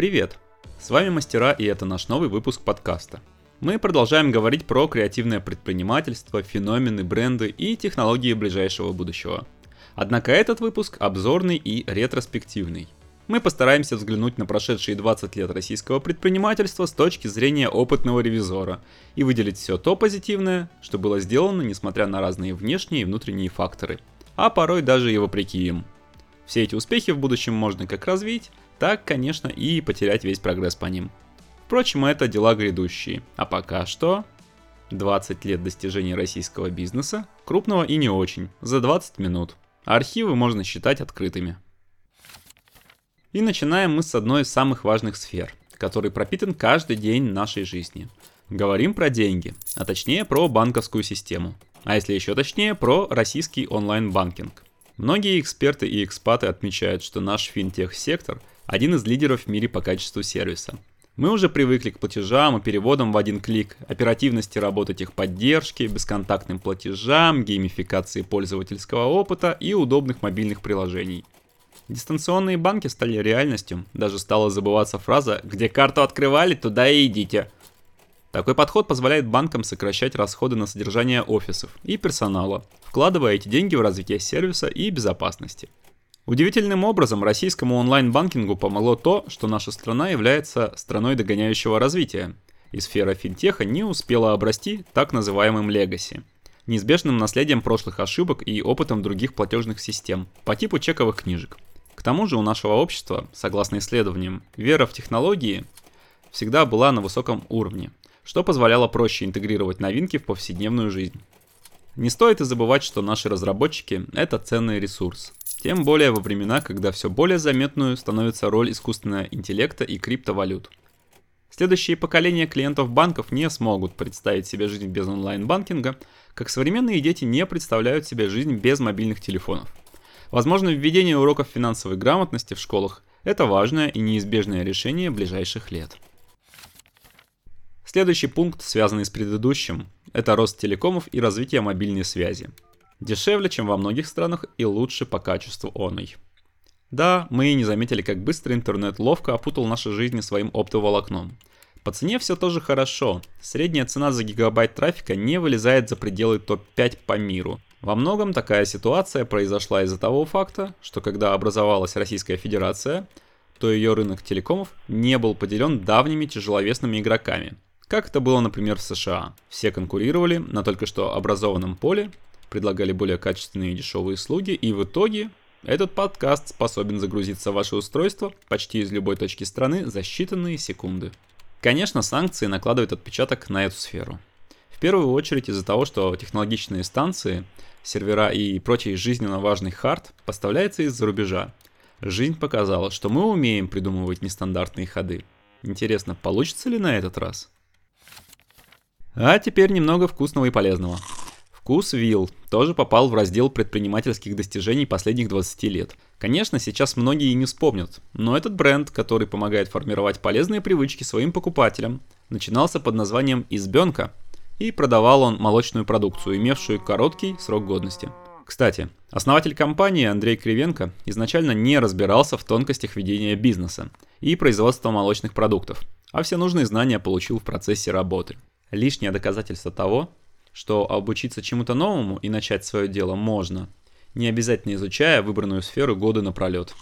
Привет! С вами Мастера и это наш новый выпуск подкаста. Мы продолжаем говорить про креативное предпринимательство, феномены, бренды и технологии ближайшего будущего. Однако этот выпуск обзорный и ретроспективный. Мы постараемся взглянуть на прошедшие 20 лет российского предпринимательства с точки зрения опытного ревизора и выделить все то позитивное, что было сделано несмотря на разные внешние и внутренние факторы, а порой даже и вопреки им. Все эти успехи в будущем можно как развить, так, конечно, и потерять весь прогресс по ним. Впрочем, это дела грядущие. А пока что... 20 лет достижений российского бизнеса, крупного и не очень, за 20 минут. Архивы можно считать открытыми. И начинаем мы с одной из самых важных сфер, который пропитан каждый день нашей жизни. Говорим про деньги, а точнее про банковскую систему. А если еще точнее, про российский онлайн-банкинг. Многие эксперты и экспаты отмечают, что наш финтех-сектор один из лидеров в мире по качеству сервиса. Мы уже привыкли к платежам и переводам в один клик, оперативности работы техподдержки, бесконтактным платежам, геймификации пользовательского опыта и удобных мобильных приложений. Дистанционные банки стали реальностью, даже стала забываться фраза «где карту открывали, туда и идите». Такой подход позволяет банкам сокращать расходы на содержание офисов и персонала, вкладывая эти деньги в развитие сервиса и безопасности – Удивительным образом российскому онлайн-банкингу помогло то, что наша страна является страной догоняющего развития, и сфера финтеха не успела обрасти так называемым легаси, неизбежным наследием прошлых ошибок и опытом других платежных систем по типу чековых книжек. К тому же у нашего общества, согласно исследованиям, вера в технологии всегда была на высоком уровне, что позволяло проще интегрировать новинки в повседневную жизнь. Не стоит и забывать, что наши разработчики – это ценный ресурс, тем более во времена, когда все более заметную становится роль искусственного интеллекта и криптовалют. Следующие поколения клиентов банков не смогут представить себе жизнь без онлайн-банкинга, как современные дети не представляют себе жизнь без мобильных телефонов. Возможно, введение уроков финансовой грамотности в школах – это важное и неизбежное решение ближайших лет. Следующий пункт, связанный с предыдущим, это рост телекомов и развитие мобильной связи дешевле, чем во многих странах и лучше по качеству оной. Да, мы и не заметили, как быстро интернет ловко опутал наши жизни своим оптоволокном. По цене все тоже хорошо. Средняя цена за гигабайт трафика не вылезает за пределы топ-5 по миру. Во многом такая ситуация произошла из-за того факта, что когда образовалась Российская Федерация, то ее рынок телекомов не был поделен давними тяжеловесными игроками. Как это было, например, в США. Все конкурировали на только что образованном поле предлагали более качественные и дешевые услуги, и в итоге этот подкаст способен загрузиться в ваше устройство почти из любой точки страны за считанные секунды. Конечно, санкции накладывают отпечаток на эту сферу. В первую очередь из-за того, что технологичные станции, сервера и прочий жизненно важный хард поставляется из-за рубежа. Жизнь показала, что мы умеем придумывать нестандартные ходы. Интересно, получится ли на этот раз? А теперь немного вкусного и полезного. Вкус Вилл тоже попал в раздел предпринимательских достижений последних 20 лет. Конечно, сейчас многие и не вспомнят, но этот бренд, который помогает формировать полезные привычки своим покупателям, начинался под названием «Избенка», и продавал он молочную продукцию, имевшую короткий срок годности. Кстати, основатель компании Андрей Кривенко изначально не разбирался в тонкостях ведения бизнеса и производства молочных продуктов, а все нужные знания получил в процессе работы. Лишнее доказательство того, что обучиться чему-то новому и начать свое дело можно, не обязательно изучая выбранную сферу годы напролет.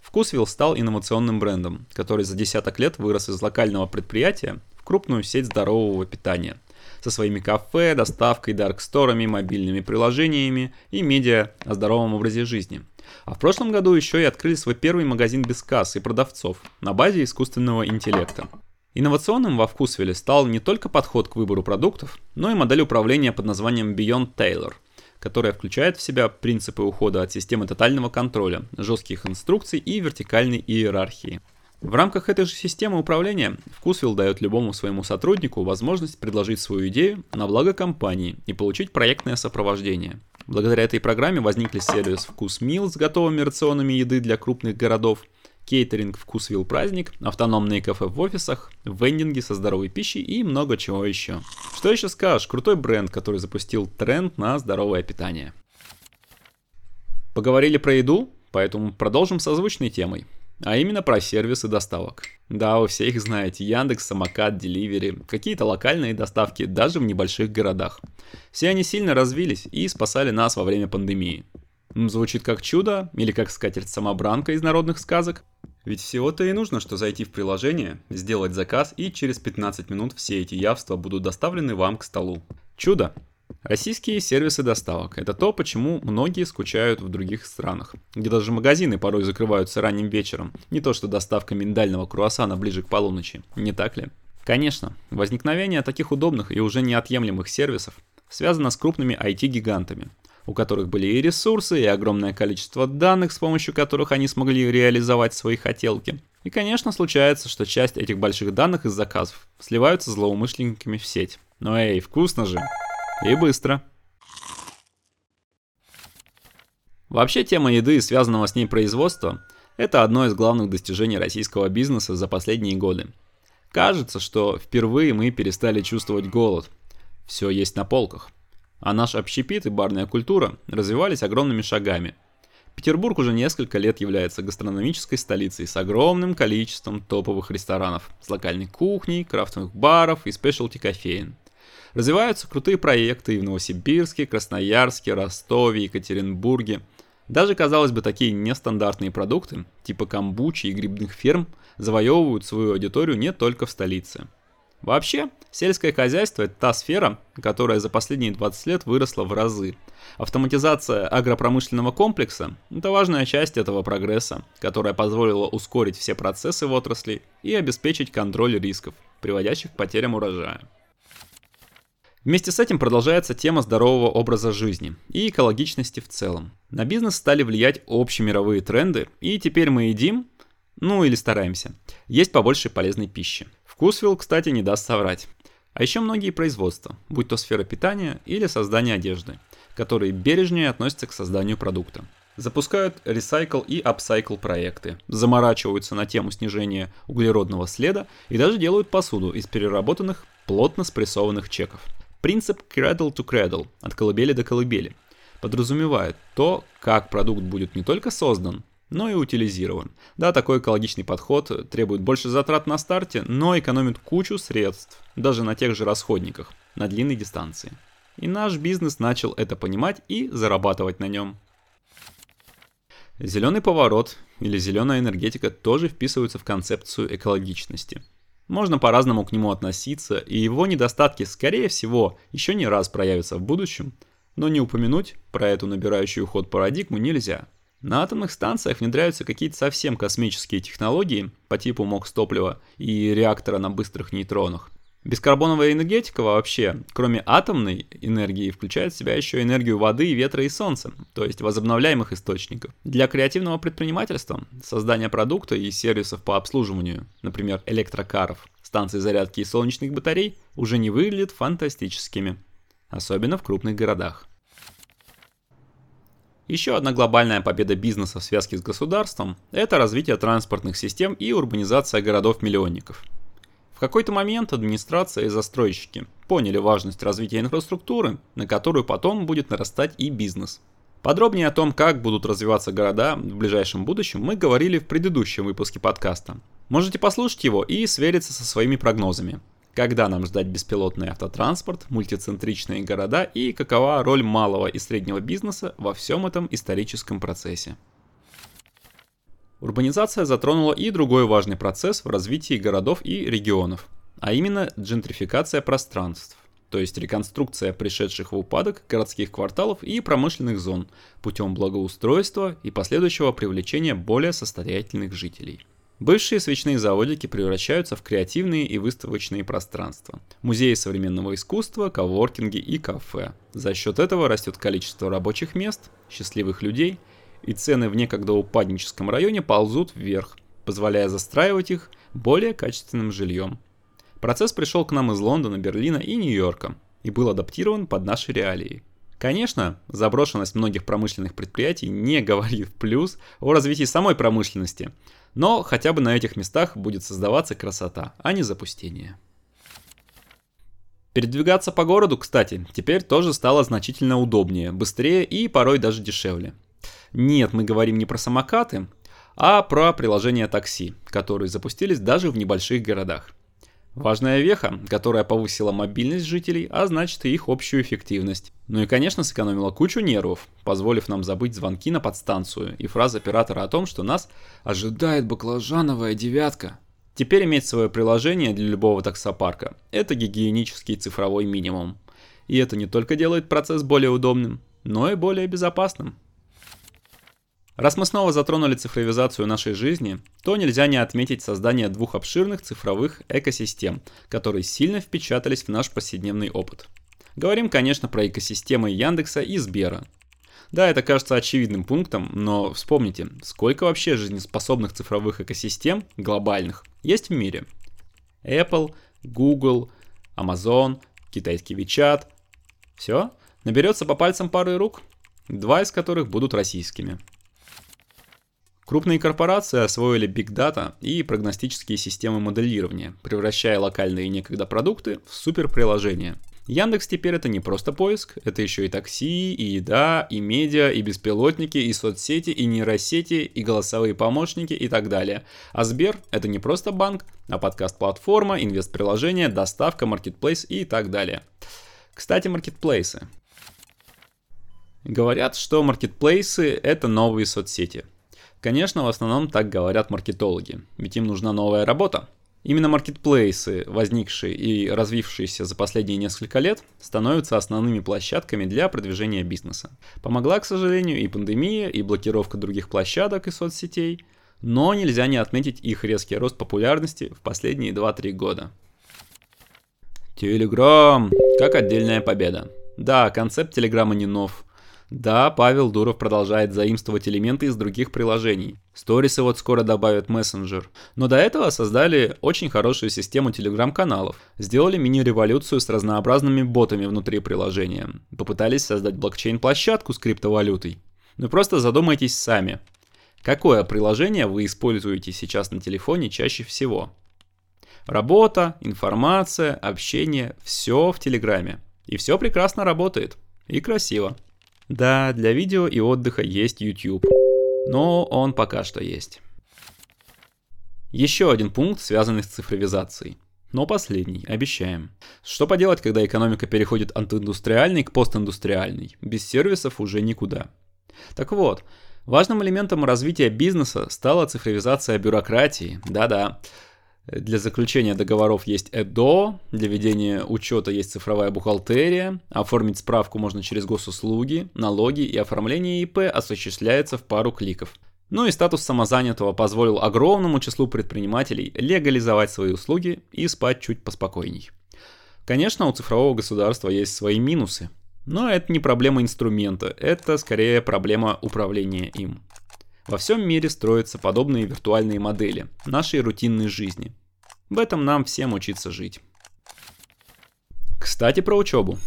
Вкусвилл стал инновационным брендом, который за десяток лет вырос из локального предприятия в крупную сеть здорового питания со своими кафе, доставкой, дарксторами, мобильными приложениями и медиа о здоровом образе жизни. А в прошлом году еще и открыли свой первый магазин без касс и продавцов на базе искусственного интеллекта. Инновационным во Вкусвилле стал не только подход к выбору продуктов, но и модель управления под названием Beyond Taylor, которая включает в себя принципы ухода от системы тотального контроля, жестких инструкций и вертикальной иерархии. В рамках этой же системы управления Вкусвилл дает любому своему сотруднику возможность предложить свою идею на благо компании и получить проектное сопровождение. Благодаря этой программе возникли сервис Вкус Мил с готовыми рационами еды для крупных городов – кейтеринг «Вкусвилл праздник», автономные кафе в офисах, вендинги со здоровой пищей и много чего еще. Что еще скажешь? Крутой бренд, который запустил тренд на здоровое питание. Поговорили про еду, поэтому продолжим с озвучной темой. а именно про сервисы доставок. Да, вы все их знаете, Яндекс, Самокат, Деливери, какие-то локальные доставки даже в небольших городах. Все они сильно развились и спасали нас во время пандемии. Звучит как чудо или как скатерть-самобранка из народных сказок? Ведь всего-то и нужно, что зайти в приложение, сделать заказ и через 15 минут все эти явства будут доставлены вам к столу. Чудо! Российские сервисы доставок – это то, почему многие скучают в других странах, где даже магазины порой закрываются ранним вечером, не то что доставка миндального круассана ближе к полуночи, не так ли? Конечно, возникновение таких удобных и уже неотъемлемых сервисов связано с крупными IT-гигантами, у которых были и ресурсы, и огромное количество данных, с помощью которых они смогли реализовать свои хотелки. И, конечно, случается, что часть этих больших данных из заказов сливаются злоумышленниками в сеть. Но эй, вкусно же! И быстро. Вообще тема еды и связанного с ней производства – это одно из главных достижений российского бизнеса за последние годы. Кажется, что впервые мы перестали чувствовать голод. Все есть на полках. А наш общепит и барная культура развивались огромными шагами. Петербург уже несколько лет является гастрономической столицей с огромным количеством топовых ресторанов, с локальной кухней, крафтовых баров и спешлти кофеин. Развиваются крутые проекты и в Новосибирске, Красноярске, Ростове, Екатеринбурге. Даже, казалось бы, такие нестандартные продукты, типа камбучи и грибных ферм, завоевывают свою аудиторию не только в столице. Вообще, сельское хозяйство – это та сфера, которая за последние 20 лет выросла в разы. Автоматизация агропромышленного комплекса – это важная часть этого прогресса, которая позволила ускорить все процессы в отрасли и обеспечить контроль рисков, приводящих к потерям урожая. Вместе с этим продолжается тема здорового образа жизни и экологичности в целом. На бизнес стали влиять общемировые тренды, и теперь мы едим, ну или стараемся, есть побольше полезной пищи. Вкусвилл, кстати, не даст соврать. А еще многие производства, будь то сфера питания или создания одежды, которые бережнее относятся к созданию продукта. Запускают ресайкл и апсайкл проекты, заморачиваются на тему снижения углеродного следа и даже делают посуду из переработанных плотно спрессованных чеков – Принцип cradle to cradle, от колыбели до колыбели, подразумевает то, как продукт будет не только создан, но и утилизирован. Да, такой экологичный подход требует больше затрат на старте, но экономит кучу средств, даже на тех же расходниках, на длинной дистанции. И наш бизнес начал это понимать и зарабатывать на нем. Зеленый поворот или зеленая энергетика тоже вписываются в концепцию экологичности – можно по-разному к нему относиться, и его недостатки, скорее всего, еще не раз проявятся в будущем, но не упомянуть про эту набирающую ход парадигму нельзя. На атомных станциях внедряются какие-то совсем космические технологии по типу МОКС топлива и реактора на быстрых нейтронах. Бескарбоновая энергетика вообще, кроме атомной энергии, включает в себя еще энергию воды, ветра и солнца, то есть возобновляемых источников. Для креативного предпринимательства создание продукта и сервисов по обслуживанию, например, электрокаров, станций зарядки и солнечных батарей, уже не выглядит фантастическими, особенно в крупных городах. Еще одна глобальная победа бизнеса в связке с государством – это развитие транспортных систем и урбанизация городов-миллионников – в какой-то момент администрация и застройщики поняли важность развития инфраструктуры, на которую потом будет нарастать и бизнес. Подробнее о том, как будут развиваться города в ближайшем будущем, мы говорили в предыдущем выпуске подкаста. Можете послушать его и свериться со своими прогнозами. Когда нам ждать беспилотный автотранспорт, мультицентричные города и какова роль малого и среднего бизнеса во всем этом историческом процессе. Урбанизация затронула и другой важный процесс в развитии городов и регионов, а именно джентрификация пространств, то есть реконструкция пришедших в упадок городских кварталов и промышленных зон путем благоустройства и последующего привлечения более состоятельных жителей. Бывшие свечные заводики превращаются в креативные и выставочные пространства. Музеи современного искусства, коворкинги и кафе. За счет этого растет количество рабочих мест, счастливых людей – и цены в некогда упадническом районе ползут вверх, позволяя застраивать их более качественным жильем. Процесс пришел к нам из Лондона, Берлина и Нью-Йорка и был адаптирован под наши реалии. Конечно, заброшенность многих промышленных предприятий не говорит в плюс о развитии самой промышленности, но хотя бы на этих местах будет создаваться красота, а не запустение. Передвигаться по городу, кстати, теперь тоже стало значительно удобнее, быстрее и порой даже дешевле. Нет, мы говорим не про самокаты, а про приложения такси, которые запустились даже в небольших городах. Важная веха, которая повысила мобильность жителей, а значит и их общую эффективность. Ну и конечно сэкономила кучу нервов, позволив нам забыть звонки на подстанцию и фраза оператора о том, что нас ожидает баклажановая девятка. Теперь иметь свое приложение для любого таксопарка – это гигиенический цифровой минимум. И это не только делает процесс более удобным, но и более безопасным. Раз мы снова затронули цифровизацию нашей жизни, то нельзя не отметить создание двух обширных цифровых экосистем, которые сильно впечатались в наш повседневный опыт. Говорим, конечно, про экосистемы Яндекса и Сбера. Да, это кажется очевидным пунктом, но вспомните, сколько вообще жизнеспособных цифровых экосистем, глобальных, есть в мире. Apple, Google, Amazon, китайский WeChat. Все, наберется по пальцам пары рук, два из которых будут российскими. Крупные корпорации освоили Big Data и прогностические системы моделирования, превращая локальные некогда продукты в суперприложения. Яндекс теперь это не просто поиск, это еще и такси, и еда, и медиа, и беспилотники, и соцсети, и нейросети, и голосовые помощники и так далее. А Сбер это не просто банк, а подкаст-платформа, инвест-приложение, доставка, маркетплейс и так далее. Кстати, маркетплейсы. Говорят, что маркетплейсы это новые соцсети. Конечно, в основном так говорят маркетологи, ведь им нужна новая работа. Именно маркетплейсы, возникшие и развившиеся за последние несколько лет, становятся основными площадками для продвижения бизнеса. Помогла, к сожалению, и пандемия, и блокировка других площадок и соцсетей, но нельзя не отметить их резкий рост популярности в последние 2-3 года. Телеграм, как отдельная победа. Да, концепт Телеграма не нов, да, Павел Дуров продолжает заимствовать элементы из других приложений. Сторисы вот скоро добавят мессенджер. Но до этого создали очень хорошую систему телеграм-каналов. Сделали мини-революцию с разнообразными ботами внутри приложения. Попытались создать блокчейн-площадку с криптовалютой. Ну просто задумайтесь сами. Какое приложение вы используете сейчас на телефоне чаще всего? Работа, информация, общение – все в Телеграме. И все прекрасно работает. И красиво. Да, для видео и отдыха есть YouTube, но он пока что есть. Еще один пункт, связанный с цифровизацией. Но последний, обещаем. Что поделать, когда экономика переходит от индустриальной к постиндустриальной? Без сервисов уже никуда. Так вот, важным элементом развития бизнеса стала цифровизация бюрократии. Да-да, для заключения договоров есть ЭДО, для ведения учета есть цифровая бухгалтерия, оформить справку можно через госуслуги, налоги и оформление ИП осуществляется в пару кликов. Ну и статус самозанятого позволил огромному числу предпринимателей легализовать свои услуги и спать чуть поспокойней. Конечно, у цифрового государства есть свои минусы, но это не проблема инструмента, это скорее проблема управления им. Во всем мире строятся подобные виртуальные модели нашей рутинной жизни. В этом нам всем учиться жить. Кстати, про учебу.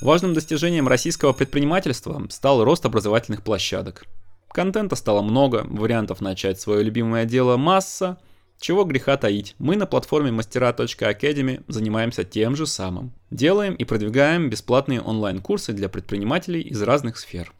Важным достижением российского предпринимательства стал рост образовательных площадок. Контента стало много, вариантов начать свое любимое дело масса. Чего греха таить, мы на платформе мастера.academy занимаемся тем же самым. Делаем и продвигаем бесплатные онлайн-курсы для предпринимателей из разных сфер.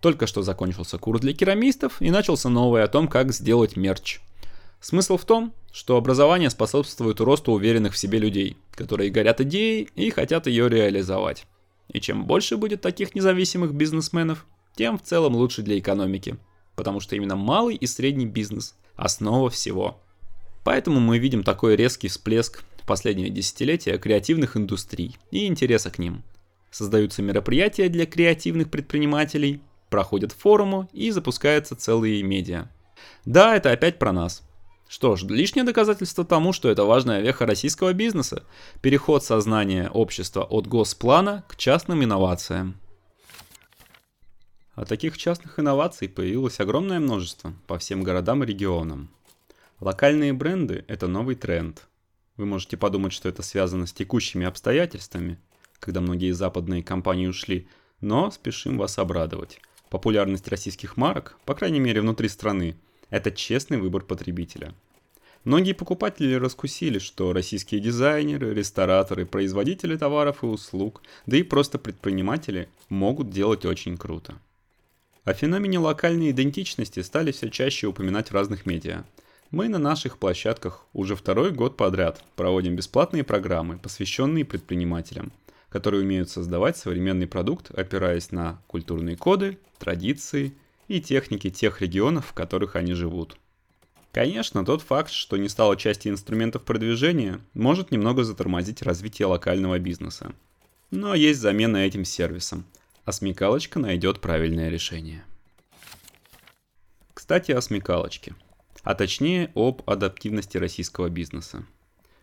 Только что закончился курс для керамистов и начался новый о том, как сделать мерч – Смысл в том, что образование способствует росту уверенных в себе людей, которые горят идеей и хотят ее реализовать. И чем больше будет таких независимых бизнесменов, тем в целом лучше для экономики. Потому что именно малый и средний бизнес – основа всего. Поэтому мы видим такой резкий всплеск в последние десятилетия креативных индустрий и интереса к ним. Создаются мероприятия для креативных предпринимателей, проходят форумы и запускаются целые медиа. Да, это опять про нас. Что ж, лишнее доказательство тому, что это важная веха российского бизнеса – переход сознания общества от госплана к частным инновациям. А таких частных инноваций появилось огромное множество по всем городам и регионам. Локальные бренды – это новый тренд. Вы можете подумать, что это связано с текущими обстоятельствами, когда многие западные компании ушли, но спешим вас обрадовать. Популярность российских марок, по крайней мере внутри страны, это честный выбор потребителя. Многие покупатели раскусили, что российские дизайнеры, рестораторы, производители товаров и услуг, да и просто предприниматели могут делать очень круто. О феномене локальной идентичности стали все чаще упоминать в разных медиа. Мы на наших площадках уже второй год подряд проводим бесплатные программы, посвященные предпринимателям, которые умеют создавать современный продукт, опираясь на культурные коды, традиции и техники тех регионов, в которых они живут. Конечно, тот факт, что не стало частью инструментов продвижения, может немного затормозить развитие локального бизнеса. Но есть замена этим сервисом, а смекалочка найдет правильное решение. Кстати, о смекалочке. А точнее, об адаптивности российского бизнеса.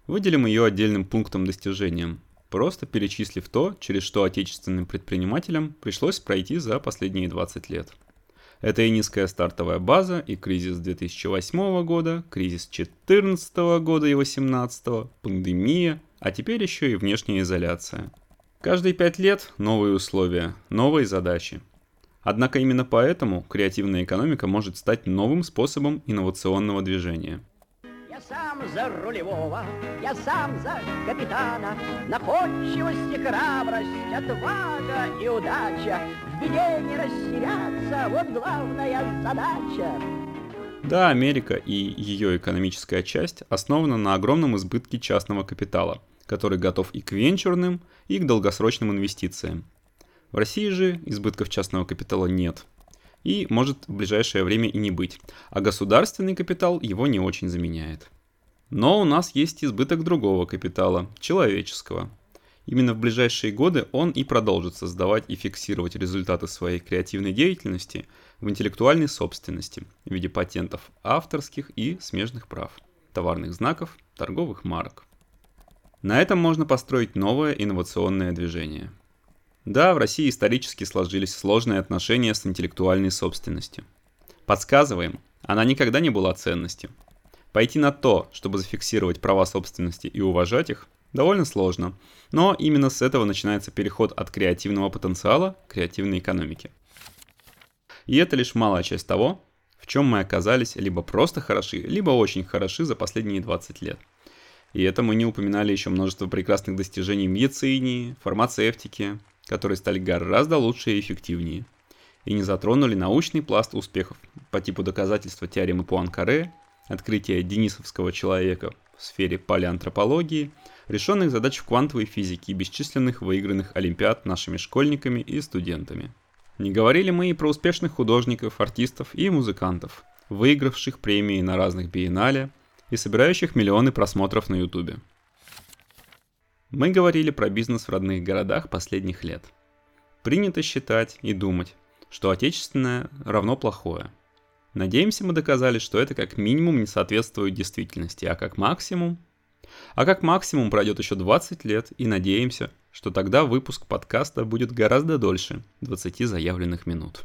Выделим ее отдельным пунктом достижением, просто перечислив то, через что отечественным предпринимателям пришлось пройти за последние 20 лет – это и низкая стартовая база, и кризис 2008 года, кризис 2014 года и 2018, пандемия, а теперь еще и внешняя изоляция. Каждые пять лет новые условия, новые задачи. Однако именно поэтому креативная экономика может стать новым способом инновационного движения – сам за рулевого, я сам за капитана. Находчивость и храбрость, отвага и удача. В беде не растеряться, вот главная задача. Да, Америка и ее экономическая часть основана на огромном избытке частного капитала, который готов и к венчурным, и к долгосрочным инвестициям. В России же избытков частного капитала нет. И может в ближайшее время и не быть, а государственный капитал его не очень заменяет. Но у нас есть избыток другого капитала, человеческого. Именно в ближайшие годы он и продолжит создавать и фиксировать результаты своей креативной деятельности в интеллектуальной собственности в виде патентов авторских и смежных прав, товарных знаков, торговых марок. На этом можно построить новое инновационное движение. Да, в России исторически сложились сложные отношения с интеллектуальной собственностью. Подсказываем, она никогда не была ценностью, Пойти на то, чтобы зафиксировать права собственности и уважать их, довольно сложно, но именно с этого начинается переход от креативного потенциала к креативной экономике. И это лишь малая часть того, в чем мы оказались либо просто хороши, либо очень хороши за последние 20 лет. И это мы не упоминали еще множество прекрасных достижений медицине, фармацевтики, которые стали гораздо лучше и эффективнее. И не затронули научный пласт успехов по типу доказательства теоремы Пуанкаре открытия денисовского человека в сфере палеантропологии, решенных задач в квантовой физике и бесчисленных выигранных олимпиад нашими школьниками и студентами. Не говорили мы и про успешных художников, артистов и музыкантов, выигравших премии на разных биеннале и собирающих миллионы просмотров на ютубе. Мы говорили про бизнес в родных городах последних лет. Принято считать и думать, что отечественное равно плохое – Надеемся, мы доказали, что это как минимум не соответствует действительности, а как максимум... А как максимум пройдет еще 20 лет, и надеемся, что тогда выпуск подкаста будет гораздо дольше 20 заявленных минут.